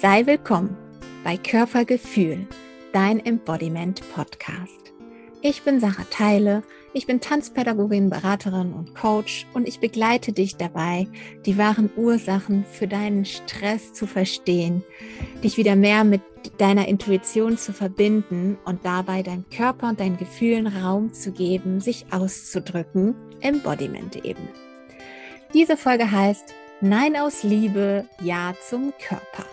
Sei willkommen bei Körpergefühl, dein Embodiment Podcast. Ich bin Sarah Teile, ich bin Tanzpädagogin, Beraterin und Coach und ich begleite dich dabei, die wahren Ursachen für deinen Stress zu verstehen, dich wieder mehr mit deiner Intuition zu verbinden und dabei deinem Körper und deinen Gefühlen Raum zu geben, sich auszudrücken, Embodiment eben. Diese Folge heißt Nein aus Liebe, Ja zum Körper.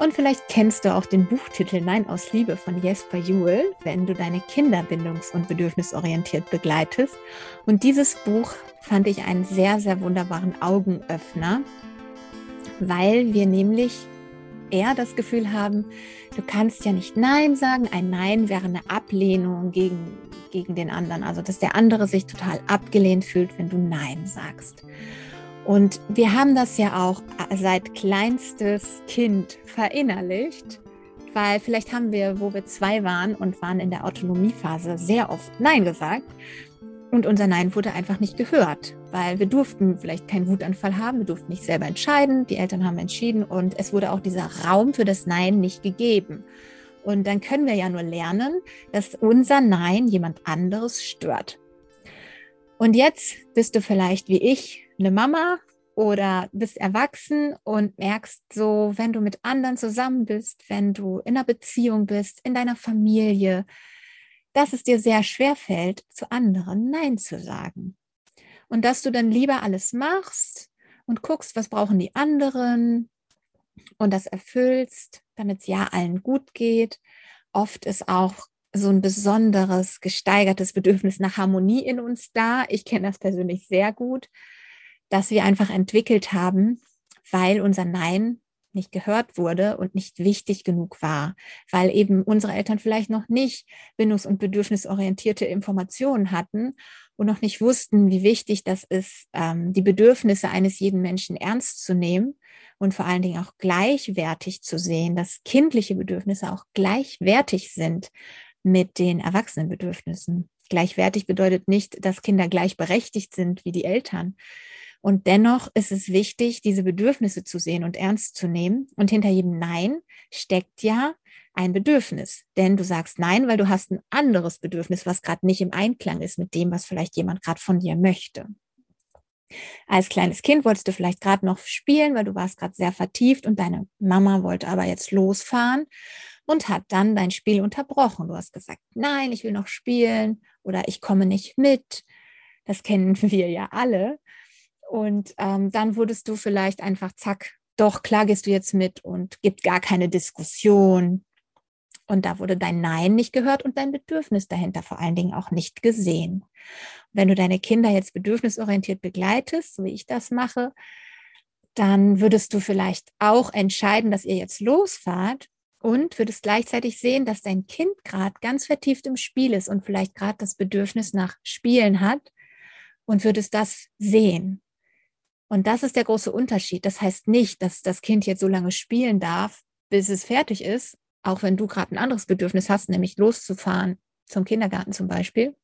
Und vielleicht kennst du auch den Buchtitel Nein aus Liebe von Jesper Juhl, wenn du deine Kinder bindungs- und bedürfnisorientiert begleitest. Und dieses Buch fand ich einen sehr, sehr wunderbaren Augenöffner, weil wir nämlich eher das Gefühl haben, du kannst ja nicht Nein sagen. Ein Nein wäre eine Ablehnung gegen, gegen den anderen. Also, dass der andere sich total abgelehnt fühlt, wenn du Nein sagst. Und wir haben das ja auch seit kleinstes Kind verinnerlicht, weil vielleicht haben wir, wo wir zwei waren und waren in der Autonomiephase, sehr oft Nein gesagt. Und unser Nein wurde einfach nicht gehört, weil wir durften vielleicht keinen Wutanfall haben, wir durften nicht selber entscheiden, die Eltern haben entschieden und es wurde auch dieser Raum für das Nein nicht gegeben. Und dann können wir ja nur lernen, dass unser Nein jemand anderes stört. Und jetzt bist du vielleicht wie ich eine Mama oder bist erwachsen und merkst so, wenn du mit anderen zusammen bist, wenn du in einer Beziehung bist, in deiner Familie, dass es dir sehr schwer fällt, zu anderen Nein zu sagen. Und dass du dann lieber alles machst und guckst, was brauchen die anderen und das erfüllst, damit es ja allen gut geht. Oft ist auch so ein besonderes, gesteigertes Bedürfnis nach Harmonie in uns da. Ich kenne das persönlich sehr gut, dass wir einfach entwickelt haben, weil unser Nein nicht gehört wurde und nicht wichtig genug war, weil eben unsere Eltern vielleicht noch nicht bindungs- und bedürfnisorientierte Informationen hatten und noch nicht wussten, wie wichtig das ist, ähm, die Bedürfnisse eines jeden Menschen ernst zu nehmen und vor allen Dingen auch gleichwertig zu sehen, dass kindliche Bedürfnisse auch gleichwertig sind mit den Erwachsenenbedürfnissen. Gleichwertig bedeutet nicht, dass Kinder gleichberechtigt sind wie die Eltern. Und dennoch ist es wichtig, diese Bedürfnisse zu sehen und ernst zu nehmen. Und hinter jedem Nein steckt ja ein Bedürfnis. Denn du sagst Nein, weil du hast ein anderes Bedürfnis, was gerade nicht im Einklang ist mit dem, was vielleicht jemand gerade von dir möchte. Als kleines Kind wolltest du vielleicht gerade noch spielen, weil du warst gerade sehr vertieft und deine Mama wollte aber jetzt losfahren und hat dann dein Spiel unterbrochen. Du hast gesagt, nein, ich will noch spielen oder ich komme nicht mit. Das kennen wir ja alle. Und ähm, dann wurdest du vielleicht einfach, zack, doch, klar gehst du jetzt mit und gibt gar keine Diskussion. Und da wurde dein Nein nicht gehört und dein Bedürfnis dahinter vor allen Dingen auch nicht gesehen. Wenn du deine Kinder jetzt bedürfnisorientiert begleitest, so wie ich das mache, dann würdest du vielleicht auch entscheiden, dass ihr jetzt losfahrt und würdest gleichzeitig sehen, dass dein Kind gerade ganz vertieft im Spiel ist und vielleicht gerade das Bedürfnis nach Spielen hat und würdest das sehen. Und das ist der große Unterschied. Das heißt nicht, dass das Kind jetzt so lange spielen darf, bis es fertig ist, auch wenn du gerade ein anderes Bedürfnis hast, nämlich loszufahren zum Kindergarten zum Beispiel,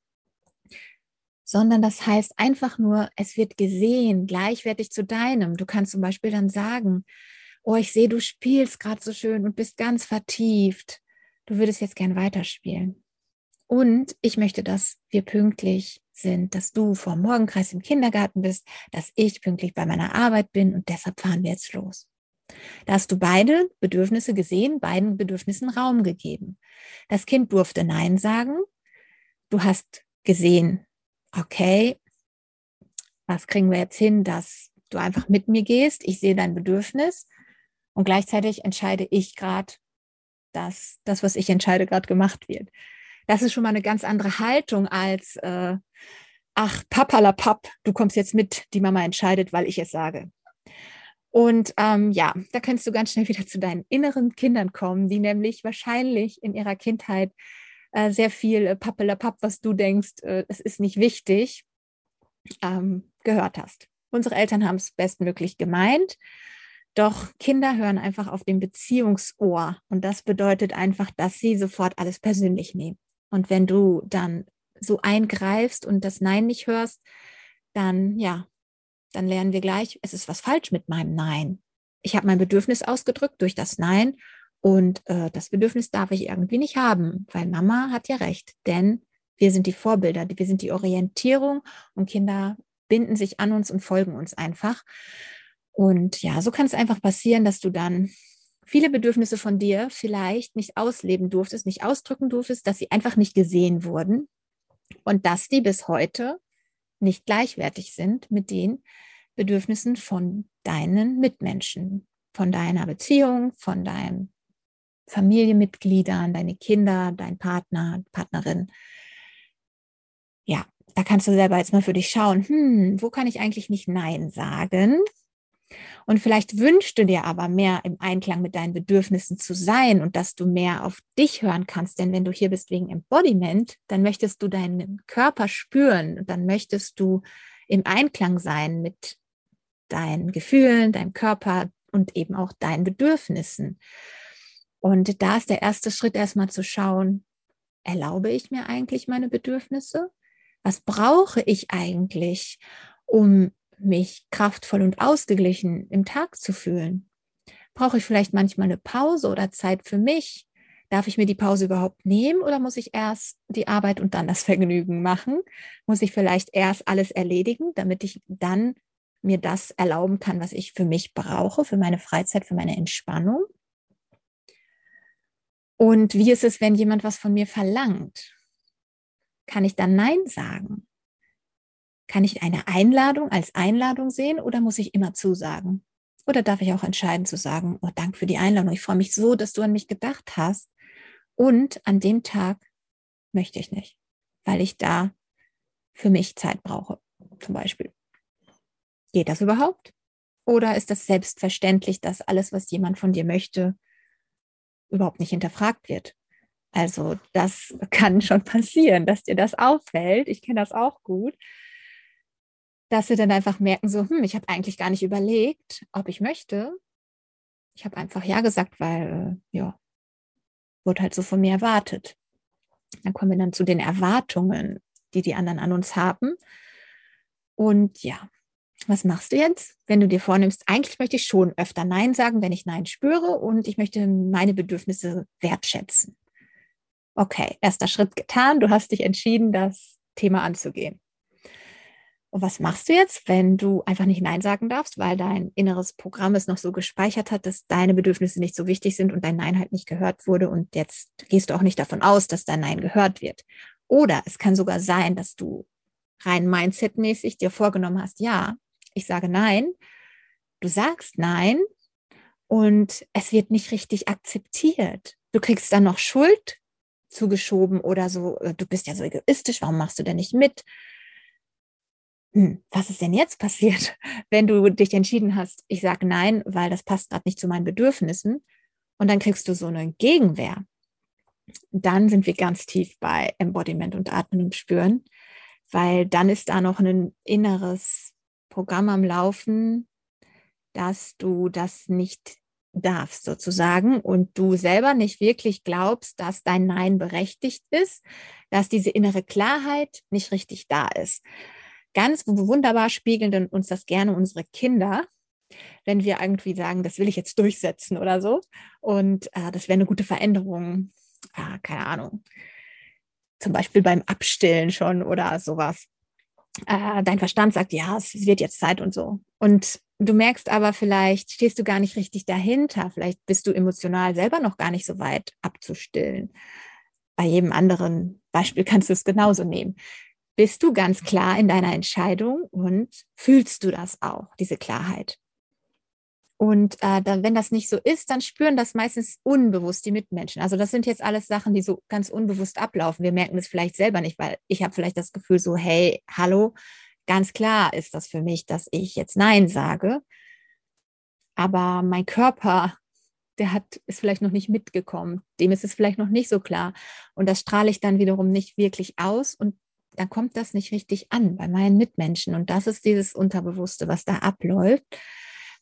sondern das heißt einfach nur, es wird gesehen, gleichwertig zu deinem. Du kannst zum Beispiel dann sagen, oh, ich sehe, du spielst gerade so schön und bist ganz vertieft. Du würdest jetzt gern weiterspielen. Und ich möchte, dass wir pünktlich sind, dass du vor Morgenkreis im Kindergarten bist, dass ich pünktlich bei meiner Arbeit bin und deshalb fahren wir jetzt los. Da hast du beide Bedürfnisse gesehen, beiden Bedürfnissen Raum gegeben. Das Kind durfte Nein sagen. Du hast gesehen, okay, was kriegen wir jetzt hin, dass du einfach mit mir gehst? Ich sehe dein Bedürfnis. Und gleichzeitig entscheide ich gerade, dass das, was ich entscheide, gerade gemacht wird. Das ist schon mal eine ganz andere Haltung als, äh, ach, papalapap, du kommst jetzt mit, die Mama entscheidet, weil ich es sage. Und ähm, ja, da kannst du ganz schnell wieder zu deinen inneren Kindern kommen, die nämlich wahrscheinlich in ihrer Kindheit äh, sehr viel äh, Pappelapapp, was du denkst, äh, es ist nicht wichtig, ähm, gehört hast. Unsere Eltern haben es bestmöglich gemeint. Doch Kinder hören einfach auf dem Beziehungsohr. Und das bedeutet einfach, dass sie sofort alles persönlich nehmen. Und wenn du dann so eingreifst und das Nein nicht hörst, dann ja, dann lernen wir gleich, es ist was falsch mit meinem Nein. ich habe mein Bedürfnis ausgedrückt durch das Nein und äh, das Bedürfnis darf ich irgendwie nicht haben, weil Mama hat ja recht, denn wir sind die Vorbilder, wir sind die Orientierung und Kinder binden sich an uns und folgen uns einfach. Und ja, so kann es einfach passieren, dass du dann viele Bedürfnisse von dir vielleicht nicht ausleben durftest, nicht ausdrücken durftest, dass sie einfach nicht gesehen wurden und dass die bis heute nicht gleichwertig sind mit den Bedürfnissen von deinen Mitmenschen, von deiner Beziehung, von deinen Familienmitgliedern, deine Kinder, dein Partner, Partnerin. Ja, da kannst du selber jetzt mal für dich schauen, hm, wo kann ich eigentlich nicht Nein sagen? Und vielleicht wünschst du dir aber mehr im Einklang mit deinen Bedürfnissen zu sein und dass du mehr auf dich hören kannst. Denn wenn du hier bist wegen Embodiment, dann möchtest du deinen Körper spüren und dann möchtest du im Einklang sein mit deinen Gefühlen, deinem Körper und eben auch deinen Bedürfnissen. Und da ist der erste Schritt erstmal zu schauen, erlaube ich mir eigentlich meine Bedürfnisse? Was brauche ich eigentlich, um mich kraftvoll und ausgeglichen im Tag zu fühlen? Brauche ich vielleicht manchmal eine Pause oder Zeit für mich? Darf ich mir die Pause überhaupt nehmen oder muss ich erst die Arbeit und dann das Vergnügen machen? Muss ich vielleicht erst alles erledigen, damit ich dann mir das erlauben kann, was ich für mich brauche, für meine Freizeit, für meine Entspannung? Und wie ist es, wenn jemand was von mir verlangt? Kann ich dann Nein sagen? Kann ich eine Einladung als Einladung sehen oder muss ich immer zusagen? Oder darf ich auch entscheiden zu sagen, oh, danke für die Einladung. Ich freue mich so, dass du an mich gedacht hast. Und an dem Tag möchte ich nicht, weil ich da für mich Zeit brauche, zum Beispiel. Geht das überhaupt? Oder ist das selbstverständlich, dass alles, was jemand von dir möchte, überhaupt nicht hinterfragt wird? Also das kann schon passieren, dass dir das auffällt. Ich kenne das auch gut dass sie dann einfach merken, so, hm, ich habe eigentlich gar nicht überlegt, ob ich möchte. Ich habe einfach ja gesagt, weil, äh, ja, wurde halt so von mir erwartet. Dann kommen wir dann zu den Erwartungen, die die anderen an uns haben. Und ja, was machst du jetzt, wenn du dir vornimmst, eigentlich möchte ich schon öfter Nein sagen, wenn ich Nein spüre und ich möchte meine Bedürfnisse wertschätzen. Okay, erster Schritt getan, du hast dich entschieden, das Thema anzugehen. Und was machst du jetzt, wenn du einfach nicht Nein sagen darfst, weil dein inneres Programm es noch so gespeichert hat, dass deine Bedürfnisse nicht so wichtig sind und dein Nein halt nicht gehört wurde und jetzt gehst du auch nicht davon aus, dass dein Nein gehört wird. Oder es kann sogar sein, dass du rein Mindset-mäßig dir vorgenommen hast, ja, ich sage Nein, du sagst Nein und es wird nicht richtig akzeptiert. Du kriegst dann noch Schuld zugeschoben oder so, du bist ja so egoistisch, warum machst du denn nicht mit? Hm, was ist denn jetzt passiert, wenn du dich entschieden hast, ich sage nein, weil das passt gerade nicht zu meinen Bedürfnissen. Und dann kriegst du so eine Gegenwehr. Dann sind wir ganz tief bei Embodiment und Atmen und Spüren, weil dann ist da noch ein inneres Programm am Laufen, dass du das nicht darfst sozusagen und du selber nicht wirklich glaubst, dass dein Nein berechtigt ist, dass diese innere Klarheit nicht richtig da ist ganz wunderbar spiegeln uns das gerne unsere Kinder, wenn wir irgendwie sagen, das will ich jetzt durchsetzen oder so. Und äh, das wäre eine gute Veränderung. Äh, keine Ahnung. Zum Beispiel beim Abstillen schon oder sowas. Äh, dein Verstand sagt, ja, es wird jetzt Zeit und so. Und du merkst aber, vielleicht stehst du gar nicht richtig dahinter. Vielleicht bist du emotional selber noch gar nicht so weit abzustillen. Bei jedem anderen Beispiel kannst du es genauso nehmen bist du ganz klar in deiner Entscheidung und fühlst du das auch, diese Klarheit. Und äh, dann, wenn das nicht so ist, dann spüren das meistens unbewusst die Mitmenschen. Also das sind jetzt alles Sachen, die so ganz unbewusst ablaufen. Wir merken das vielleicht selber nicht, weil ich habe vielleicht das Gefühl so, hey, hallo, ganz klar ist das für mich, dass ich jetzt Nein sage. Aber mein Körper, der hat, ist vielleicht noch nicht mitgekommen. Dem ist es vielleicht noch nicht so klar. Und das strahle ich dann wiederum nicht wirklich aus. Und da kommt das nicht richtig an bei meinen Mitmenschen. Und das ist dieses Unterbewusste, was da abläuft.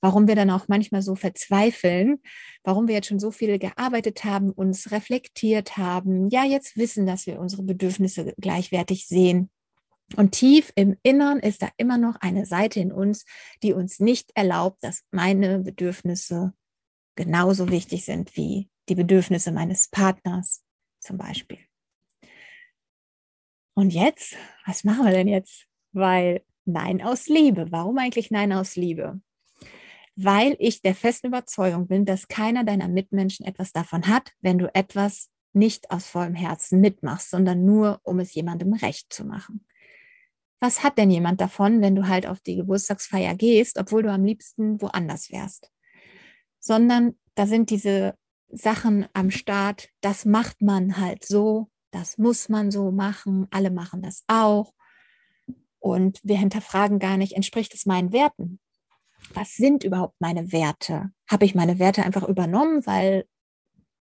Warum wir dann auch manchmal so verzweifeln, warum wir jetzt schon so viel gearbeitet haben, uns reflektiert haben, ja, jetzt wissen, dass wir unsere Bedürfnisse gleichwertig sehen Und tief im Innern ist da immer noch eine Seite in uns, die uns nicht erlaubt, dass meine Bedürfnisse genauso wichtig sind wie die Bedürfnisse meines Partners zum Beispiel. Und jetzt, was machen wir denn jetzt? Weil Nein aus Liebe. Warum eigentlich Nein aus Liebe? Weil ich der festen Überzeugung bin, dass keiner deiner Mitmenschen etwas davon hat, wenn du etwas nicht aus vollem Herzen mitmachst, sondern nur, um es jemandem recht zu machen. Was hat denn jemand davon, wenn du halt auf die Geburtstagsfeier gehst, obwohl du am liebsten woanders wärst? Sondern da sind diese Sachen am Start, das macht man halt so, das muss man so machen, alle machen das auch. Und wir hinterfragen gar nicht, entspricht es meinen Werten? Was sind überhaupt meine Werte? Habe ich meine Werte einfach übernommen, weil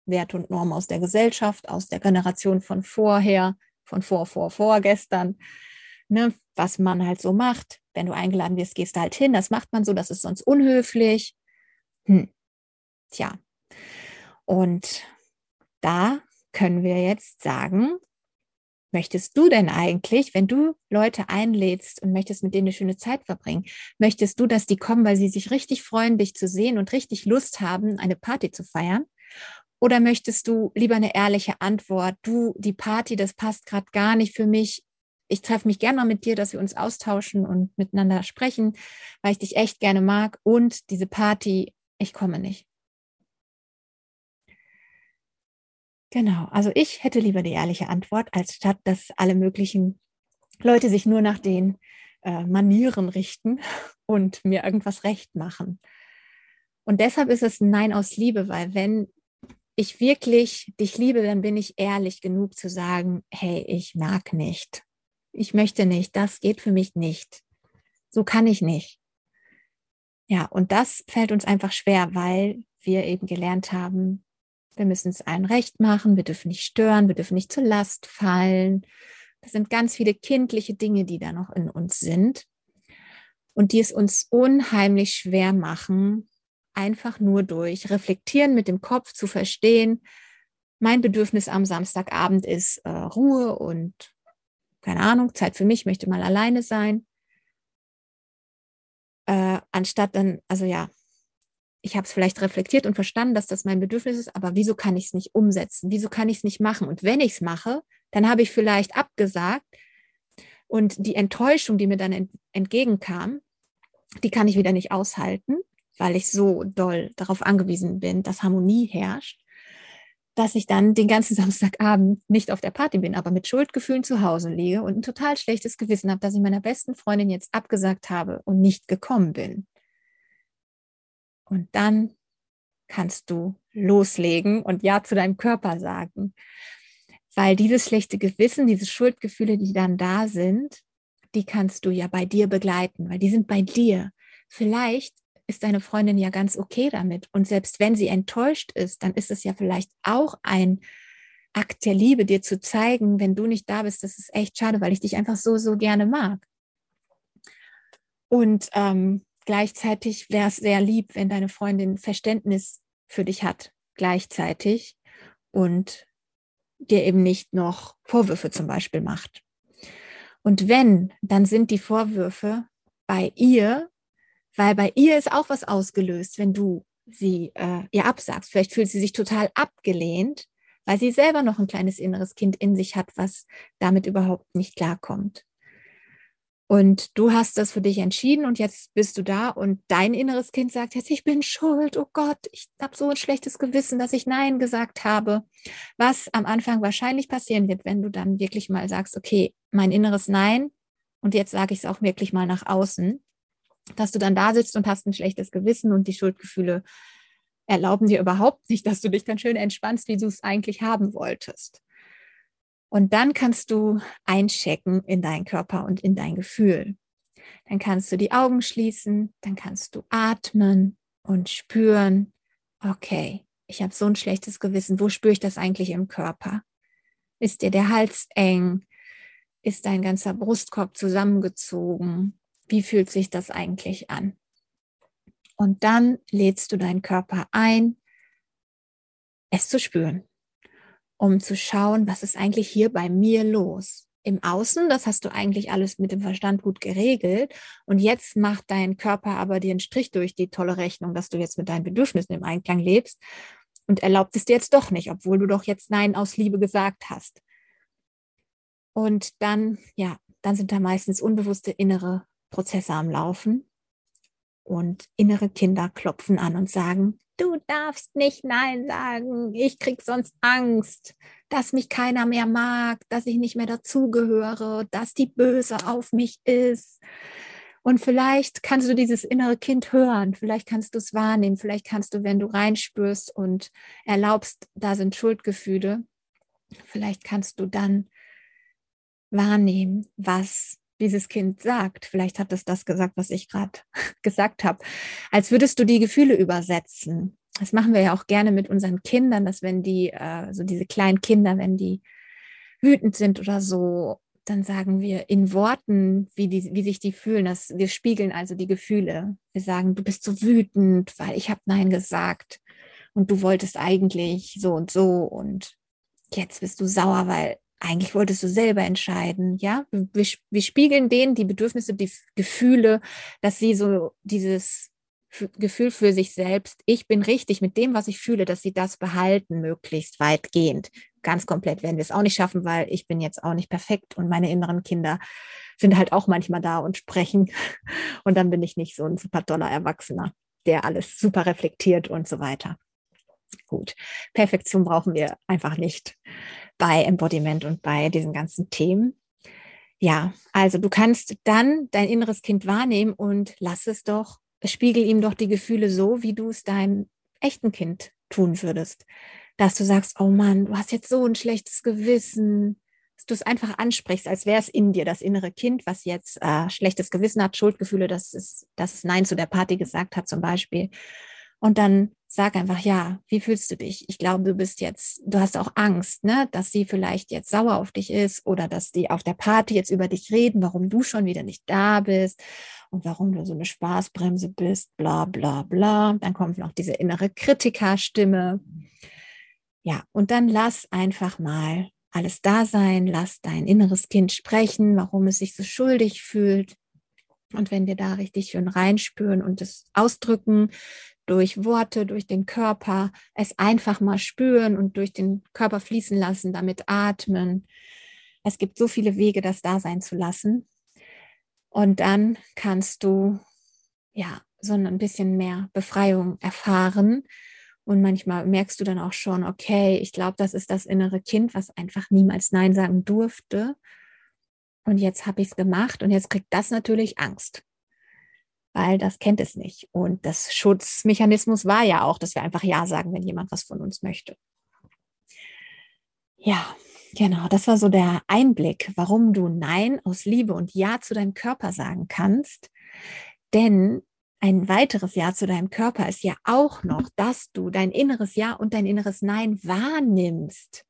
Werte und Normen aus der Gesellschaft, aus der Generation von vorher, von vor, vor, vorgestern, ne, was man halt so macht. Wenn du eingeladen wirst, gehst du halt hin. Das macht man so, das ist sonst unhöflich. Hm. Tja. Und da können wir jetzt sagen, möchtest du denn eigentlich, wenn du Leute einlädst und möchtest mit denen eine schöne Zeit verbringen, möchtest du, dass die kommen, weil sie sich richtig freuen, dich zu sehen und richtig Lust haben, eine Party zu feiern? Oder möchtest du lieber eine ehrliche Antwort? Du, die Party, das passt gerade gar nicht für mich. Ich treffe mich gerne mal mit dir, dass wir uns austauschen und miteinander sprechen, weil ich dich echt gerne mag. Und diese Party, ich komme nicht. Genau, also ich hätte lieber die ehrliche Antwort, als statt dass alle möglichen Leute sich nur nach den äh, Manieren richten und mir irgendwas recht machen. Und deshalb ist es ein Nein aus Liebe, weil wenn ich wirklich dich liebe, dann bin ich ehrlich genug zu sagen, hey, ich mag nicht. Ich möchte nicht, das geht für mich nicht. So kann ich nicht. Ja, und das fällt uns einfach schwer, weil wir eben gelernt haben, wir müssen es allen recht machen, wir dürfen nicht stören, wir dürfen nicht zur Last fallen. Das sind ganz viele kindliche Dinge, die da noch in uns sind und die es uns unheimlich schwer machen, einfach nur durch Reflektieren mit dem Kopf zu verstehen, mein Bedürfnis am Samstagabend ist äh, Ruhe und keine Ahnung, Zeit für mich, möchte mal alleine sein. Äh, anstatt dann, also ja, ich habe es vielleicht reflektiert und verstanden, dass das mein Bedürfnis ist, aber wieso kann ich es nicht umsetzen? Wieso kann ich es nicht machen? Und wenn ich es mache, dann habe ich vielleicht abgesagt und die Enttäuschung, die mir dann ent entgegenkam, die kann ich wieder nicht aushalten weil ich so doll darauf angewiesen bin, dass Harmonie herrscht, dass ich dann den ganzen Samstagabend nicht auf der Party bin, aber mit Schuldgefühlen zu Hause liege und ein total schlechtes Gewissen habe, dass ich meiner besten Freundin jetzt abgesagt habe und nicht gekommen bin. Und dann kannst du loslegen und Ja zu deinem Körper sagen. Weil dieses schlechte Gewissen, diese Schuldgefühle, die dann da sind, die kannst du ja bei dir begleiten, weil die sind bei dir. Vielleicht ist deine Freundin ja ganz okay damit. Und selbst wenn sie enttäuscht ist, dann ist es ja vielleicht auch ein Akt der Liebe, dir zu zeigen, wenn du nicht da bist, das ist echt schade, weil ich dich einfach so, so gerne mag. Und ähm, gleichzeitig wäre es sehr lieb, wenn deine Freundin Verständnis für dich hat, gleichzeitig und dir eben nicht noch Vorwürfe zum Beispiel macht. Und wenn, dann sind die Vorwürfe bei ihr weil bei ihr ist auch was ausgelöst, wenn du sie äh, ihr absagst. Vielleicht fühlt sie sich total abgelehnt, weil sie selber noch ein kleines inneres Kind in sich hat, was damit überhaupt nicht klarkommt. Und du hast das für dich entschieden und jetzt bist du da und dein inneres Kind sagt jetzt, ich bin schuld, oh Gott, ich habe so ein schlechtes Gewissen, dass ich Nein gesagt habe. Was am Anfang wahrscheinlich passieren wird, wenn du dann wirklich mal sagst, okay, mein inneres Nein und jetzt sage ich es auch wirklich mal nach außen, dass du dann da sitzt und hast ein schlechtes Gewissen und die Schuldgefühle erlauben dir überhaupt nicht, dass du dich dann schön entspannst, wie du es eigentlich haben wolltest. Und dann kannst du einchecken in deinen Körper und in dein Gefühl. Dann kannst du die Augen schließen, dann kannst du atmen und spüren, okay, ich habe so ein schlechtes Gewissen, wo spüre ich das eigentlich im Körper? Ist dir der Hals eng? Ist dein ganzer Brustkorb zusammengezogen? wie fühlt sich das eigentlich an? Und dann lädst du deinen Körper ein, es zu spüren, um zu schauen, was ist eigentlich hier bei mir los? im Außen, das hast du eigentlich alles mit dem Verstand gut geregelt. Und jetzt macht dein Körper aber dir einen Strich durch die tolle Rechnung, dass du jetzt mit deinen Bedürfnissen im Einklang lebst und erlaubt es dir jetzt doch nicht, obwohl du doch jetzt Nein aus Liebe gesagt hast. Und dann, ja, dann sind da meistens unbewusste innere Prozesse am Laufen und innere Kinder klopfen an und sagen, du darfst nicht Nein sagen, ich krieg sonst Angst, dass mich keiner mehr mag, dass ich nicht mehr dazugehöre, dass die Böse auf mich ist. Und vielleicht kannst du dieses innere Kind hören, vielleicht kannst du es wahrnehmen, vielleicht kannst du, wenn du reinspürst und erlaubst, da sind Schuldgefühle, vielleicht kannst du dann wahrnehmen, was dieses Kind sagt. Vielleicht hat es das gesagt, was ich gerade gesagt habe. Als würdest du die Gefühle übersetzen. Das machen wir ja auch gerne mit unseren Kindern, dass wenn die, äh, so diese kleinen Kinder, wenn die wütend sind oder so, dann sagen wir in Worten, wie, die, wie sich die fühlen. Das, wir spiegeln also die Gefühle. Wir sagen, du bist so wütend, weil ich habe Nein gesagt und du wolltest eigentlich so und so und jetzt bist du sauer, weil eigentlich wolltest du selber entscheiden, ja? Wir, wir spiegeln denen die Bedürfnisse, die Gefühle, dass sie so dieses Gefühl für sich selbst, ich bin richtig mit dem, was ich fühle, dass sie das behalten, möglichst weitgehend. Ganz komplett werden wir es auch nicht schaffen, weil ich bin jetzt auch nicht perfekt und meine inneren Kinder sind halt auch manchmal da und sprechen. Und dann bin ich nicht so ein super toller Erwachsener, der alles super reflektiert und so weiter. Gut, Perfektion brauchen wir einfach nicht bei Embodiment und bei diesen ganzen Themen. Ja, also du kannst dann dein inneres Kind wahrnehmen und lass es doch, spiegel ihm doch die Gefühle so, wie du es deinem echten Kind tun würdest. Dass du sagst, oh Mann, du hast jetzt so ein schlechtes Gewissen, dass du es einfach ansprichst, als wäre es in dir, das innere Kind, was jetzt äh, schlechtes Gewissen hat, Schuldgefühle, dass es, dass es Nein zu der Party gesagt hat zum Beispiel. Und dann sag einfach, ja, wie fühlst du dich? Ich glaube, du bist jetzt, du hast auch Angst, ne, dass sie vielleicht jetzt sauer auf dich ist oder dass die auf der Party jetzt über dich reden, warum du schon wieder nicht da bist und warum du so eine Spaßbremse bist, bla, bla, bla. Dann kommt noch diese innere Kritikerstimme. Ja, und dann lass einfach mal alles da sein, lass dein inneres Kind sprechen, warum es sich so schuldig fühlt. Und wenn wir da richtig schön reinspüren und es ausdrücken, durch Worte, durch den Körper, es einfach mal spüren und durch den Körper fließen lassen, damit atmen. Es gibt so viele Wege, das da sein zu lassen. Und dann kannst du ja so ein bisschen mehr Befreiung erfahren. Und manchmal merkst du dann auch schon, okay, ich glaube, das ist das innere Kind, was einfach niemals Nein sagen durfte. Und jetzt habe ich es gemacht und jetzt kriegt das natürlich Angst weil das kennt es nicht. Und das Schutzmechanismus war ja auch, dass wir einfach Ja sagen, wenn jemand was von uns möchte. Ja, genau, das war so der Einblick, warum du Nein aus Liebe und Ja zu deinem Körper sagen kannst. Denn ein weiteres Ja zu deinem Körper ist ja auch noch, dass du dein inneres Ja und dein inneres Nein wahrnimmst.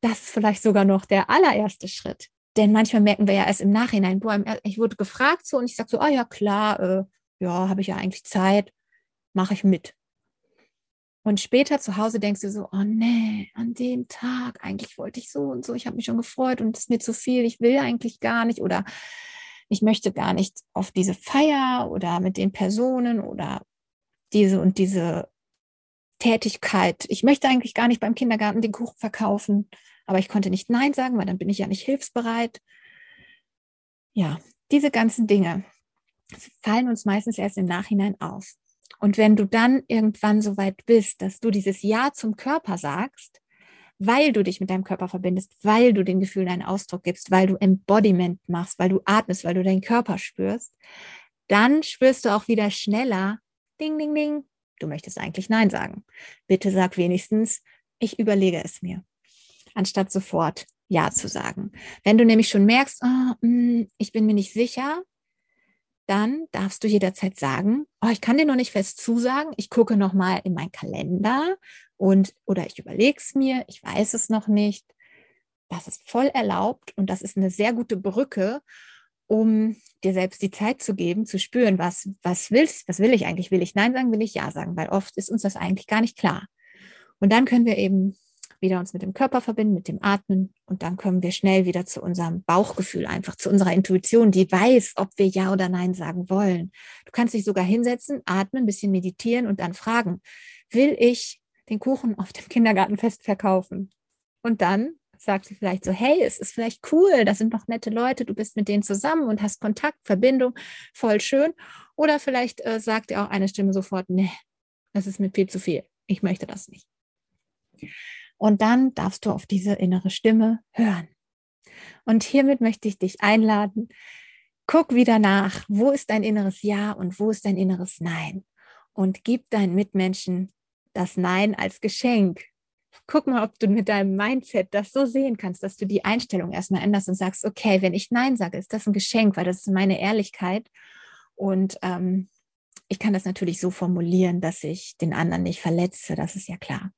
Das ist vielleicht sogar noch der allererste Schritt. Denn manchmal merken wir ja erst im Nachhinein, boah, ich wurde gefragt so und ich sage so, oh ja, klar, äh, ja, habe ich ja eigentlich Zeit, mache ich mit. Und später zu Hause denkst du so, oh nee, an dem Tag, eigentlich wollte ich so und so, ich habe mich schon gefreut und es ist mir zu viel, ich will eigentlich gar nicht oder ich möchte gar nicht auf diese Feier oder mit den Personen oder diese und diese Tätigkeit. Ich möchte eigentlich gar nicht beim Kindergarten den Kuchen verkaufen aber ich konnte nicht Nein sagen, weil dann bin ich ja nicht hilfsbereit. Ja, diese ganzen Dinge fallen uns meistens erst im Nachhinein auf. Und wenn du dann irgendwann so weit bist, dass du dieses Ja zum Körper sagst, weil du dich mit deinem Körper verbindest, weil du den Gefühlen einen Ausdruck gibst, weil du Embodiment machst, weil du atmest, weil du deinen Körper spürst, dann spürst du auch wieder schneller, ding, ding, ding, du möchtest eigentlich Nein sagen. Bitte sag wenigstens, ich überlege es mir anstatt sofort Ja zu sagen. Wenn du nämlich schon merkst, oh, ich bin mir nicht sicher, dann darfst du jederzeit sagen, oh, ich kann dir noch nicht fest zusagen, ich gucke noch mal in meinen Kalender und oder ich überlege es mir, ich weiß es noch nicht. Das ist voll erlaubt und das ist eine sehr gute Brücke, um dir selbst die Zeit zu geben, zu spüren, was, was willst, was will ich eigentlich? Will ich Nein sagen, will ich Ja sagen? Weil oft ist uns das eigentlich gar nicht klar. Und dann können wir eben wieder uns mit dem Körper verbinden, mit dem Atmen und dann kommen wir schnell wieder zu unserem Bauchgefühl, einfach zu unserer Intuition, die weiß, ob wir Ja oder Nein sagen wollen. Du kannst dich sogar hinsetzen, atmen, ein bisschen meditieren und dann fragen, will ich den Kuchen auf dem Kindergartenfest verkaufen? Und dann sagt sie vielleicht so, hey, es ist vielleicht cool, das sind doch nette Leute, du bist mit denen zusammen und hast Kontakt, Verbindung, voll schön. Oder vielleicht äh, sagt ihr auch eine Stimme sofort, nee, das ist mir viel zu viel, ich möchte das nicht. Und dann darfst du auf diese innere Stimme hören. Und hiermit möchte ich dich einladen, guck wieder nach, wo ist dein inneres Ja und wo ist dein inneres Nein. Und gib deinen Mitmenschen das Nein als Geschenk guck mal, ob du mit deinem Mindset das so sehen kannst, dass du die Einstellung erstmal änderst und sagst, okay, wenn ich Nein sage, ist das ein Geschenk, weil das ist meine Ehrlichkeit. Und ähm, ich kann das natürlich so formulieren, dass ich den anderen nicht verletze, das ist ja klar.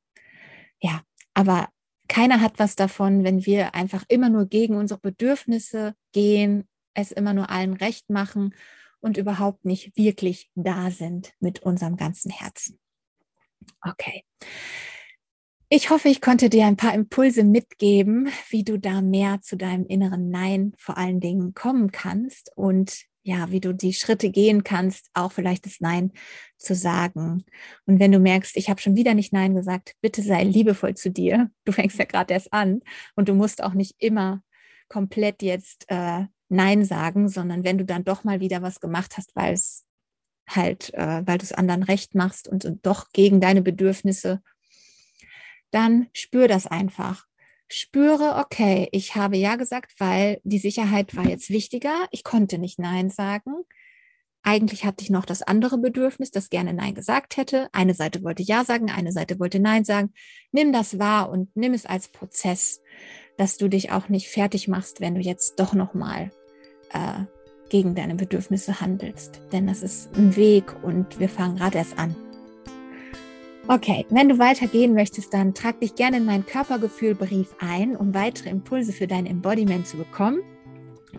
Ja, aber keiner hat was davon, wenn wir einfach immer nur gegen unsere Bedürfnisse gehen, es immer nur allen recht machen und überhaupt nicht wirklich da sind mit unserem ganzen Herzen. Okay. Ich hoffe, ich konnte dir ein paar Impulse mitgeben, wie du da mehr zu deinem inneren Nein vor allen Dingen kommen kannst und ja, wie du die Schritte gehen kannst, auch vielleicht das Nein zu sagen. Und wenn du merkst, ich habe schon wieder nicht Nein gesagt, bitte sei liebevoll zu dir. Du fängst ja gerade erst an und du musst auch nicht immer komplett jetzt äh, Nein sagen, sondern wenn du dann doch mal wieder was gemacht hast, weil es halt, äh, weil du es anderen recht machst und, und doch gegen deine Bedürfnisse dann spür das einfach. Spüre, okay, ich habe ja gesagt, weil die Sicherheit war jetzt wichtiger. Ich konnte nicht Nein sagen. Eigentlich hatte ich noch das andere Bedürfnis, das gerne Nein gesagt hätte. Eine Seite wollte Ja sagen, eine Seite wollte Nein sagen. Nimm das wahr und nimm es als Prozess, dass du dich auch nicht fertig machst, wenn du jetzt doch nochmal äh, gegen deine Bedürfnisse handelst. Denn das ist ein Weg und wir fangen gerade erst an. Okay, wenn du weitergehen möchtest, dann trag dich gerne in meinen Körpergefühlbrief ein, um weitere Impulse für dein Embodiment zu bekommen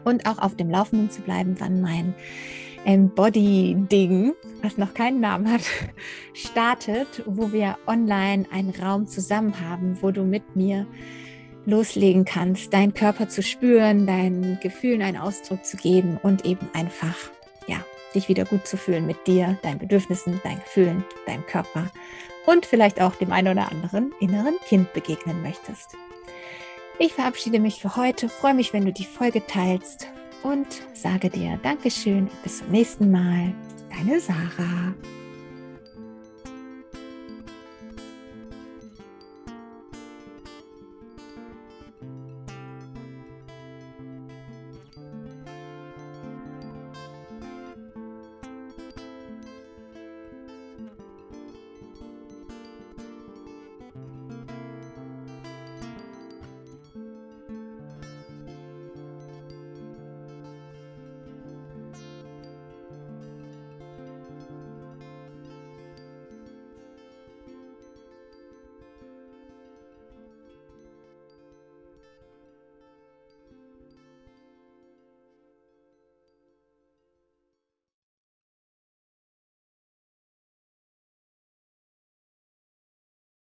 und auch auf dem Laufenden zu bleiben, wann mein Embody-Ding, was noch keinen Namen hat, startet, wo wir online einen Raum zusammen haben, wo du mit mir loslegen kannst, deinen Körper zu spüren, deinen Gefühlen einen Ausdruck zu geben und eben einfach, ja, dich wieder gut zu fühlen mit dir, deinen Bedürfnissen, deinen Gefühlen, deinem Körper und vielleicht auch dem einen oder anderen inneren Kind begegnen möchtest. Ich verabschiede mich für heute, freue mich, wenn du die Folge teilst und sage dir Dankeschön, bis zum nächsten Mal. Deine Sarah.